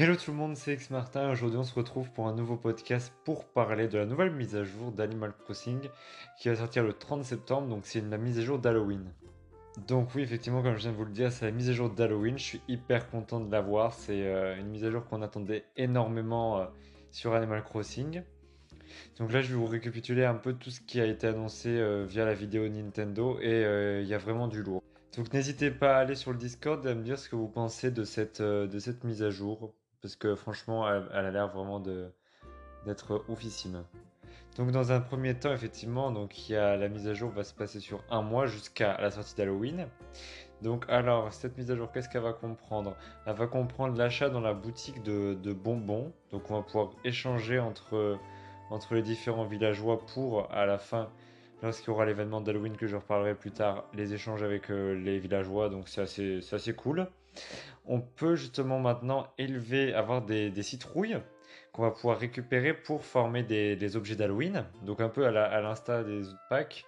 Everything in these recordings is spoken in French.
Hello tout le monde, c'est X Martin. Aujourd'hui, on se retrouve pour un nouveau podcast pour parler de la nouvelle mise à jour d'Animal Crossing qui va sortir le 30 septembre. Donc, c'est la mise à jour d'Halloween. Donc, oui, effectivement, comme je viens de vous le dire, c'est la mise à jour d'Halloween. Je suis hyper content de l'avoir. C'est euh, une mise à jour qu'on attendait énormément euh, sur Animal Crossing. Donc là, je vais vous récapituler un peu tout ce qui a été annoncé euh, via la vidéo Nintendo et il y a vraiment du lourd. Donc n'hésitez pas à aller sur le Discord et à me dire ce que vous pensez de cette, de cette mise à jour parce que franchement, elle, a l'air vraiment d'être oufissime. Donc dans un premier temps, effectivement, donc il y a la mise à jour va se passer sur un mois jusqu'à la sortie d'Halloween. Donc alors cette mise à jour, qu'est-ce qu'elle va comprendre? Elle va comprendre l'achat dans la boutique de, bonbons. Donc on va pouvoir échanger entre les différents villageois pour à la fin, lorsqu'il y aura l'événement d'Halloween que je reparlerai plus tard, les échanges avec euh, les villageois. Donc c'est assez, assez cool on peut justement maintenant élever, avoir des, citrouilles qu'on va pouvoir récupérer pour former des, objets d'Halloween. Donc un peu à l'instar des packs.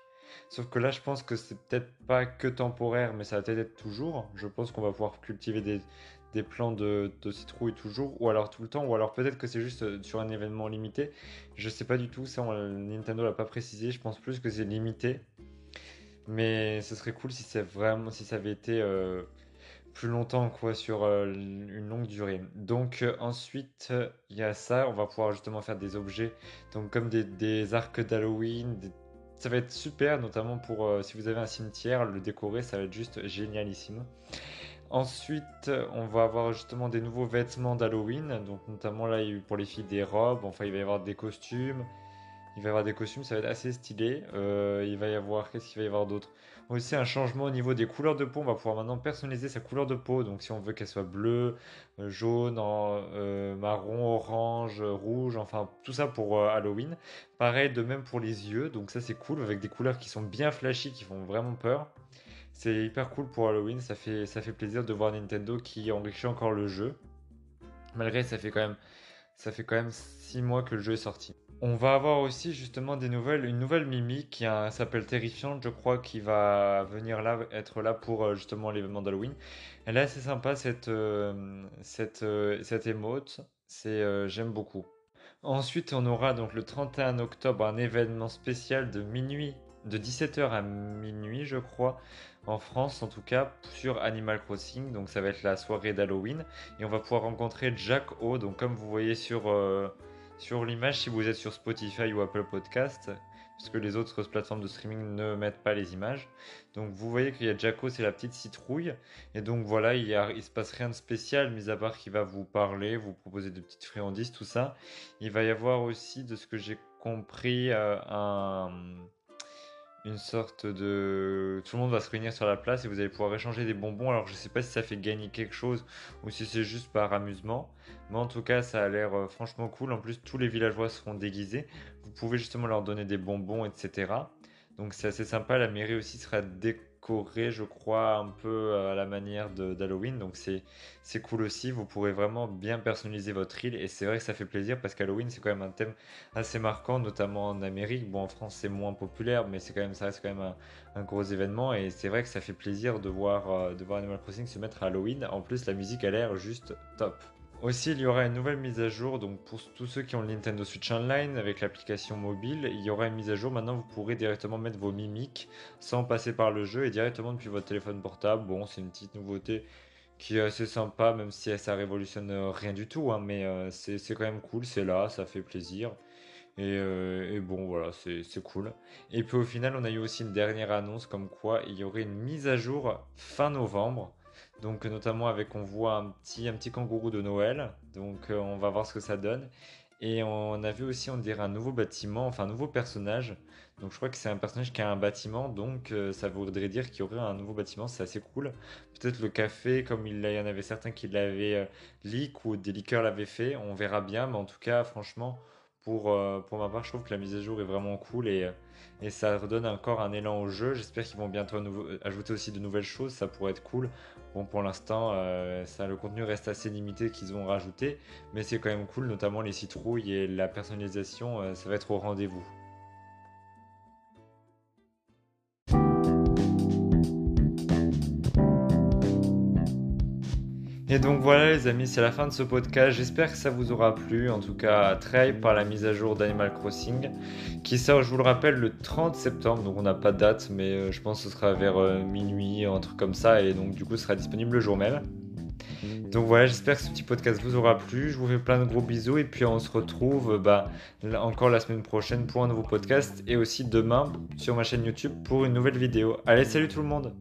Sauf que là, je pense que c'est peut-être pas que temporaire, mais ça va peut-être être toujours. Je pense qu'on va pouvoir cultiver des, plants de, citrouilles toujours, ou alors tout le temps, ou alors peut-être que c'est juste euh, sur un événement limité. Je sais pas du tout, ça Nintendo l'a pas précisé. Je pense plus que c'est limité. Mais ce serait cool si vraiment si ça avait été euh, plus longtemps quoi sur euh, une longue durée. Donc euh, ensuite il y a ça, on va pouvoir justement faire des objets donc comme des, arcs d'Halloween, ça va être super notamment pour euh, si vous avez un cimetière, le décorer ça va être juste génialissime. Ensuite, on va avoir justement des nouveaux vêtements d'Halloween, donc notamment là pour les filles des robes, enfin il va y avoir des costumes, il va y avoir des costumes, ça va être assez stylé. Euh, il va y avoir, qu'est-ce qu'il va y avoir d'autre? Aussi un changement au niveau des couleurs de peau. On va pouvoir maintenant personnaliser sa couleur de peau. Donc si on veut qu'elle soit bleue, euh, jaune, euh, marron, orange, rouge, enfin tout ça pour Halloween. Pareil de même pour les yeux. Donc ça c'est cool avec des couleurs qui sont bien flashy, qui font vraiment peur. C'est hyper cool pour Halloween. Ça fait, ça fait plaisir de voir Nintendo qui enrichit encore le jeu. Malgré ça ça fait quand même 6 mois que le jeu est sorti. On va avoir aussi justement des nouvelles, une nouvelle Mimi qui s'appelle Terrifiante, je crois, qui va venir là, être là pour euh, justement l'événement d'Halloween. Elle est assez sympa cette, euh, cette, euh, cette émote, c'est, j'aime beaucoup. Ensuite, on aura donc le 31 octobre un événement spécial de minuit, de 17h à minuit, je crois, en France en tout cas, sur Animal Crossing. Donc ça va être la soirée d'Halloween. Et on va pouvoir rencontrer Jack O. Donc comme vous voyez sur sur l'image si vous êtes sur Spotify ou Apple Podcast, puisque les autres plateformes de streaming ne mettent pas les images. Donc vous voyez qu'il y a Jaco, c'est la petite citrouille. Et donc voilà, il, y se passe rien de spécial, mis à part qu'il va vous parler, vous proposer de petites friandises, tout ça. Il va y avoir aussi, de ce que j'ai compris, euh, un une sorte de... Tout le monde va se réunir sur la place et vous allez pouvoir échanger des bonbons. Alors je sais pas si ça fait gagner quelque chose ou si c'est juste par amusement. Mais en tout cas ça a l'air euh, franchement cool. En plus tous les villageois seront déguisés. Vous pouvez justement leur donner des bonbons, etc. Donc c'est assez sympa. La mairie aussi sera décorée je crois, un peu euh, à la manière d'Halloween. Donc c'est cool aussi. Vous pourrez vraiment bien personnaliser votre île. Et c'est vrai que ça fait plaisir parce qu'Halloween, c'est quand même un thème assez marquant, notamment en Amérique. Bon, en France, c'est moins populaire, mais c'est quand même, ça reste quand même un, gros événement. Et c'est vrai que ça fait plaisir de voir, euh, de voir Animal Crossing se mettre à Halloween. En plus, la musique a l'air juste top. Aussi, il y aura une nouvelle mise à jour, donc pour tous ceux qui ont le Nintendo Switch Online avec l'application mobile, il y aura une mise à jour. Maintenant, vous pourrez directement mettre vos mimiques sans passer par le jeu et directement depuis votre téléphone portable. Bon, c'est une petite nouveauté qui est assez sympa, même si ça révolutionne rien du tout, hein, mais euh, c'est quand même cool, c'est là, ça fait plaisir. Et, euh, et bon, voilà, c'est cool. Et puis au final, on a eu aussi une dernière annonce comme quoi il y aurait une mise à jour fin novembre. Donc notamment avec on voit un petit, un petit kangourou de Noël. Donc euh, on va voir ce que ça donne. Et on a vu aussi on dirait un nouveau bâtiment, enfin un nouveau personnage. Donc je crois que c'est un personnage qui a un bâtiment, donc euh, ça voudrait dire qu'il y aurait un nouveau bâtiment, c'est assez cool. Peut-être le café, comme il y en avait certains qui l'avaient euh, leak ou des liqueurs l'avaient fait, on verra bien. Mais en tout cas, franchement, pour, euh, pour ma part, je trouve que la mise à jour est vraiment cool et, euh, et ça redonne encore un élan au jeu. J'espère qu'ils vont bientôt ajouter aussi de nouvelles choses, ça pourrait être cool. Bon, pour l'instant, euh, le contenu reste assez limité qu'ils ont rajouté, mais c'est quand même cool, notamment les citrouilles et la personnalisation, ça va être au rendez-vous. Et donc voilà les amis, c'est la fin de ce podcast. J'espère que ça vous aura plu. En tout cas, très par la mise à jour d'Animal Crossing qui sort, je vous le rappelle, le 30 septembre. Donc on n'a pas de date, mais euh, je pense que ce sera vers euh, minuit, un truc comme ça. Et donc du coup, ce sera disponible le jour même. Donc voilà, j'espère que ce petit podcast vous aura plu. Je vous fais plein de gros bisous et puis on se retrouve bah, encore la semaine prochaine pour un nouveau podcast et aussi demain sur ma chaîne YouTube pour une nouvelle vidéo. Allez, salut tout le monde